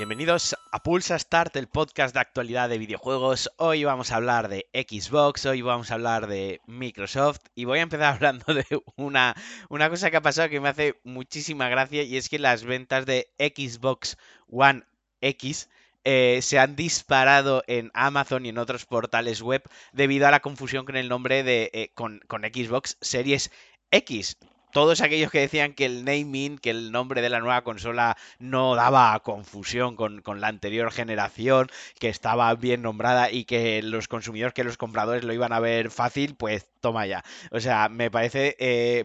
Bienvenidos a Pulsa Start, el podcast de actualidad de videojuegos. Hoy vamos a hablar de Xbox, hoy vamos a hablar de Microsoft y voy a empezar hablando de una, una cosa que ha pasado que me hace muchísima gracia y es que las ventas de Xbox One X eh, se han disparado en Amazon y en otros portales web debido a la confusión con el nombre de eh, con, con Xbox Series X. Todos aquellos que decían que el naming, que el nombre de la nueva consola no daba confusión con, la anterior generación, que estaba bien nombrada y que los consumidores, que los compradores lo iban a ver fácil, pues toma ya. O sea, me parece, eh,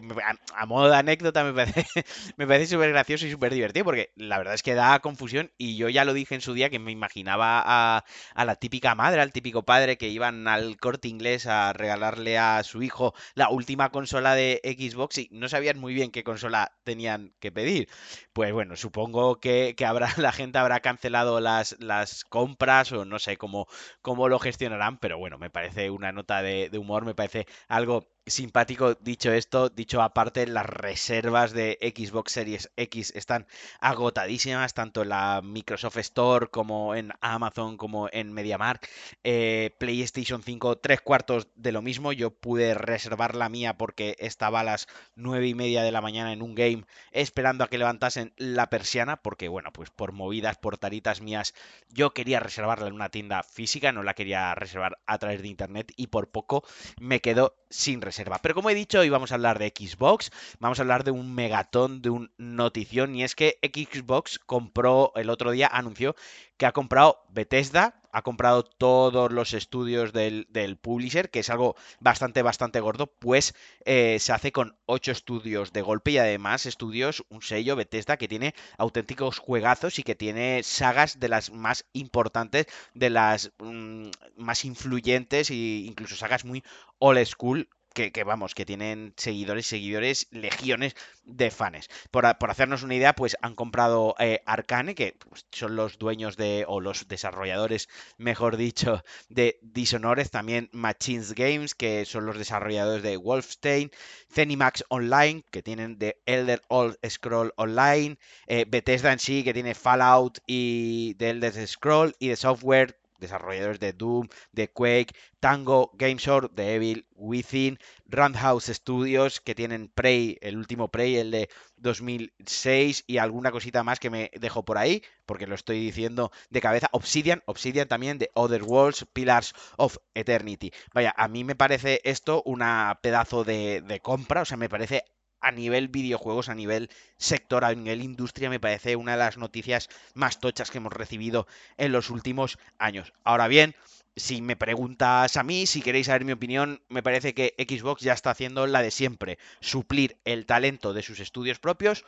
a, modo de anécdota, me parece, me parece súper gracioso y súper divertido, porque la verdad es que da confusión y yo ya lo dije en su día que me imaginaba a, a la típica madre, al típico padre que iban al corte inglés a regalarle a su hijo la última consola de Xbox y no sabían muy bien qué consola tenían que pedir. Pues bueno, supongo que, habrá, la gente habrá cancelado las, las compras o no sé cómo, cómo lo gestionarán, pero bueno, me parece una nota de humor, me parece algo simpático dicho esto, dicho aparte, las reservas de Xbox Series X están agotadísimas, tanto en la Microsoft Store como en Amazon, como en MediaMark. Eh, PlayStation 5, tres cuartos de lo mismo. Yo pude reservar la mía porque estaba a las nueve y media de la mañana en un game esperando a que levantasen la persiana, porque bueno, pues por movidas, por taritas mías, yo quería reservarla en una tienda física, no la quería reservar a través de internet y por poco me quedo sin reserva. Pero como he dicho, hoy vamos a hablar de Xbox, vamos a hablar de un megatón, de un notición, y es que Xbox compró, el otro día anunció que ha comprado Bethesda, ha comprado todos los estudios del, publisher, que es algo bastante, bastante gordo, pues eh, se hace con ocho estudios de golpe y además estudios, un sello Bethesda que tiene auténticos juegazos y que tiene sagas de las más importantes, de las mm, más influyentes e incluso sagas muy old school que, vamos, que tienen seguidores, seguidores, legiones de fans. Por, hacernos una idea, pues han comprado eh, Arcane, que pues, son los dueños de, o los desarrolladores, mejor dicho, de Dishonored, también Machines Games, que son los desarrolladores de Wolfstein, Zenimax Online, que tienen de Elder Old Scroll Online, eh, Bethesda en sí, que tiene Fallout y de Elder Scroll, y de software desarrolladores de Doom, de Quake, Tango, Gameshore, de Evil, Within, Roundhouse Studios, que tienen Prey, el último Prey, el de 2006, y alguna cosita más que me dejo por ahí, porque lo estoy diciendo de cabeza. Obsidian, Obsidian también de Other Worlds, Pillars of Eternity. Vaya, a mí me parece esto una pedazo de, de compra, o sea, me parece a nivel videojuegos, a nivel sector, a nivel industria, me parece una de las noticias más tochas que hemos recibido en los últimos años. Ahora bien, si me preguntas a mí, si queréis saber mi opinión, me parece que Xbox ya está haciendo la de siempre, suplir el talento de sus estudios propios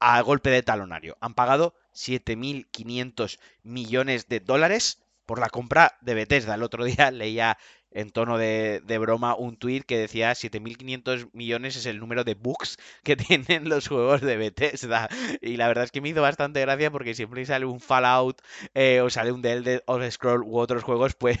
a golpe de talonario. Han pagado 7.500 millones de dólares por la compra de Bethesda. El otro día leía en tono de, broma un tweet que decía 7.500 millones es el número de bugs que tienen los juegos de Bethesda. Y la verdad es que me hizo bastante gracia porque siempre sale un Fallout eh, o sale un The Elder Scroll u otros juegos, pues,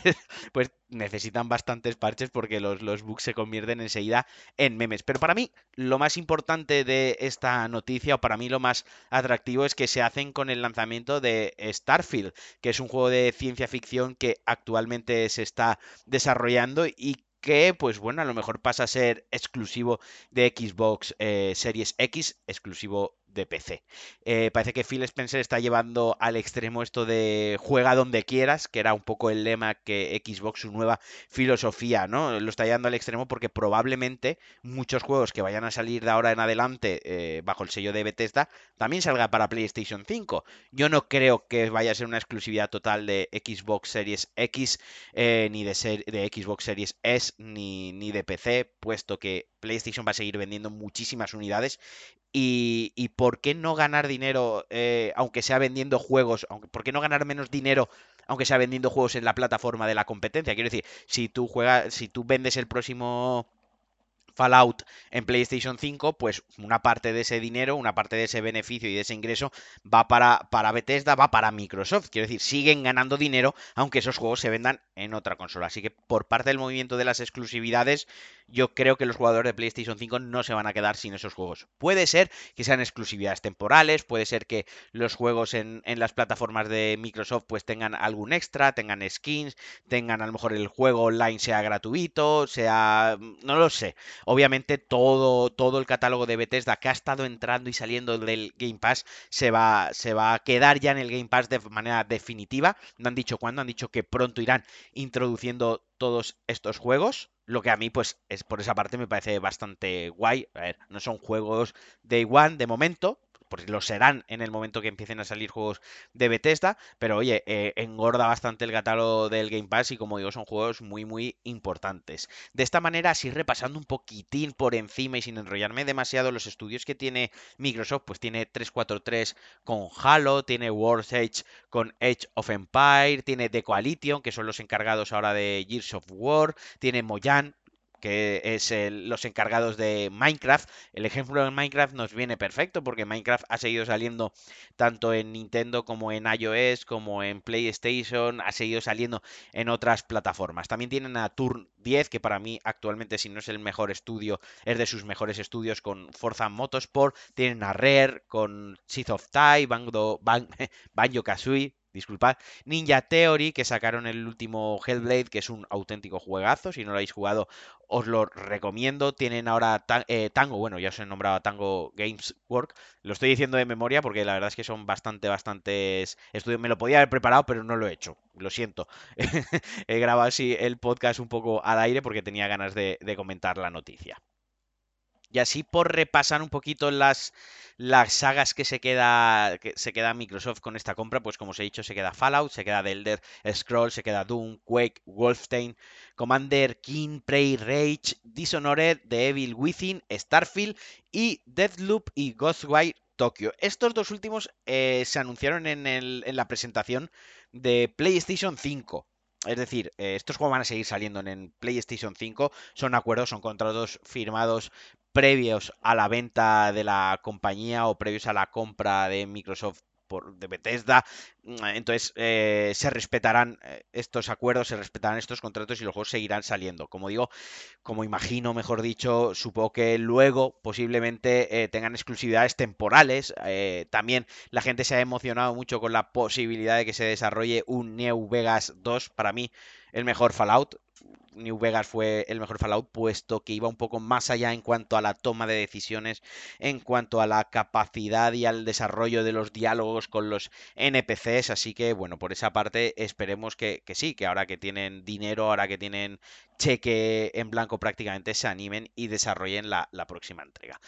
pues necesitan bastantes parches porque los, los bugs se convierten enseguida en memes. Pero para mí lo más importante de esta noticia o para mí lo más atractivo es que se hacen con el lanzamiento de Starfield, que es un juego de ciencia ficción que actualmente se está desarrollando y que, pues bueno, a lo mejor pasa a ser exclusivo de Xbox eh, Series X, exclusivo de PC. Eh, parece que Phil Spencer está llevando al extremo esto de juega donde quieras, que era un poco el lema que Xbox, su nueva filosofía, ¿no? Lo está llevando al extremo porque probablemente muchos juegos que vayan a salir de ahora en adelante eh, bajo el sello de Bethesda también salga para PlayStation 5. Yo no creo que vaya a ser una exclusividad total de Xbox Series X, eh, ni de, ser, de Xbox Series S, ni, ni de PC, puesto que PlayStation va a seguir vendiendo muchísimas unidades y, por qué no ganar dinero, eh, aunque sea vendiendo juegos, por qué no ganar menos dinero, aunque sea vendiendo juegos en la plataforma de la competencia. Quiero decir, si tú juegas, si tú vendes el próximo Fallout en PlayStation 5, pues una parte de ese dinero, una parte de ese beneficio y de ese ingreso va para, para Bethesda, va para Microsoft. Quiero decir, siguen ganando dinero aunque esos juegos se vendan en otra consola. Así que por parte del movimiento de las exclusividades, yo creo que los jugadores de PlayStation 5 no se van a quedar sin esos juegos. Puede ser que sean exclusividades temporales, puede ser que los juegos en, las plataformas de Microsoft pues tengan algún extra, tengan skins, tengan a lo mejor el juego online sea gratuito, sea... no lo sé. Obviamente todo, todo el catálogo de Bethesda que ha estado entrando y saliendo del Game Pass se va, se va a quedar ya en el Game Pass de manera definitiva. No han dicho cuándo, han dicho que pronto irán introduciendo todos estos juegos. Lo que a mí, pues, es por esa parte me parece bastante guay. A ver, no son juegos Day One de momento, porque lo serán en el momento que empiecen a salir juegos de Bethesda, pero oye, eh, engorda bastante el catálogo del Game Pass y como digo, son juegos muy, muy importantes. De esta manera, así repasando un poquitín por encima y sin enrollarme demasiado los estudios que tiene Microsoft, pues tiene 343 con Halo, tiene World Edge con Edge of Empire, tiene The Coalition, que son los encargados ahora de Gears of War, tiene Moyan, que es los encargados de Minecraft. El ejemplo de Minecraft nos viene perfecto porque Minecraft ha seguido saliendo tanto en Nintendo como en iOS, como en PlayStation, ha seguido saliendo en otras plataformas. También tienen a Turn 10, que para mí actualmente si no es el mejor estudio, es de sus mejores estudios con Forza Motorsport. Tienen a Rare con Seath of Tai, Banjo, Banjo Kazooie, disculpad, Ninja Theory, que sacaron el último Hellblade, que es un auténtico juegazo. Si no lo habéis jugado, os lo recomiendo. Tienen ahora eh, Tango, bueno, ya os he nombrado Tango Games Work. Lo estoy diciendo de memoria porque la verdad es que son bastante, bastantes estudios. Me lo podía haber preparado, pero no lo he hecho. Lo siento. he grabado así el podcast un poco al aire porque tenía ganas de comentar la noticia. Y así por repasar un poquito las, las sagas que se queda que se queda Microsoft con esta compra, pues como os he dicho, se queda Fallout, se queda The Elder Scrolls, se queda Doom, Quake, Wolfenstein, Commander King, Prey, Rage, Dishonored, The Evil Within, Starfield y Deathloop y Ghostwire Tokyo. Estos dos últimos eh, se anunciaron en, el, en la presentación de PlayStation 5. Es decir, eh, estos juegos van a seguir saliendo en PlayStation 5. Son acuerdos, son contratos firmados previos a la venta de la compañía o previos a la compra de Microsoft por, de Bethesda. Mm, entonces eh, se respetarán eh, estos acuerdos, se respetarán estos contratos y los juegos seguirán saliendo. Como digo, como imagino, mejor dicho, supongo que luego posiblemente eh, tengan exclusividades temporales. también la gente se ha emocionado mucho con la posibilidad de que se desarrolle un New Vegas 2. Para mí, el mejor Fallout. New Vegas fue el mejor Fallout, puesto que iba un poco más allá en cuanto a la toma de decisiones, en cuanto a la capacidad y al desarrollo de los diálogos con los NPCs. Así que, bueno, por esa parte esperemos que, que sí, que ahora que tienen dinero, ahora que tienen cheque en blanco prácticamente, se animen y desarrollen la, la próxima entrega.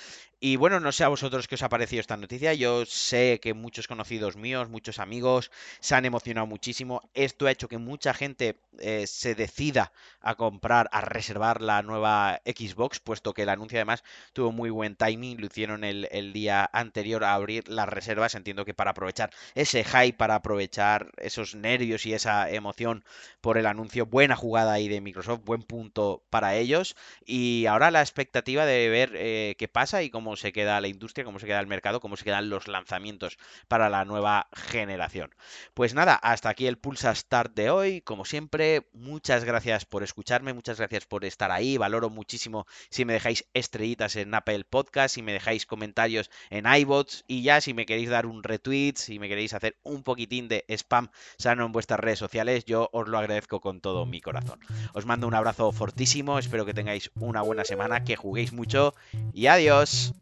Y bueno, no sé a vosotros qué os ha parecido esta noticia. Yo sé que muchos conocidos míos, muchos amigos se han emocionado muchísimo. Esto ha hecho que mucha gente eh, se decida a comprar, a reservar la nueva Xbox, puesto que el anuncio además tuvo muy buen timing. Lo hicieron el, día anterior a abrir las reservas. Entiendo que para aprovechar ese hype, para aprovechar esos nervios y esa emoción por el anuncio. Buena jugada ahí de Microsoft, buen punto para ellos. Y ahora la expectativa de ver eh, qué pasa y cómo se queda la industria, cómo se queda el mercado, cómo se quedan los lanzamientos para la nueva generación. Pues nada, hasta aquí el Pulsa Start de hoy. Como siempre, muchas gracias por muchas gracias por estar ahí. Valoro muchísimo si me dejáis estrellitas en Apple Podcast, si me dejáis comentarios en iBots y ya si me queréis dar un retweet, si me queréis hacer un poquitín de spam sano en vuestras redes sociales, yo os lo agradezco con todo mi corazón. Os mando un abrazo fortísimo, espero que tengáis una buena semana, que juguéis mucho y adiós.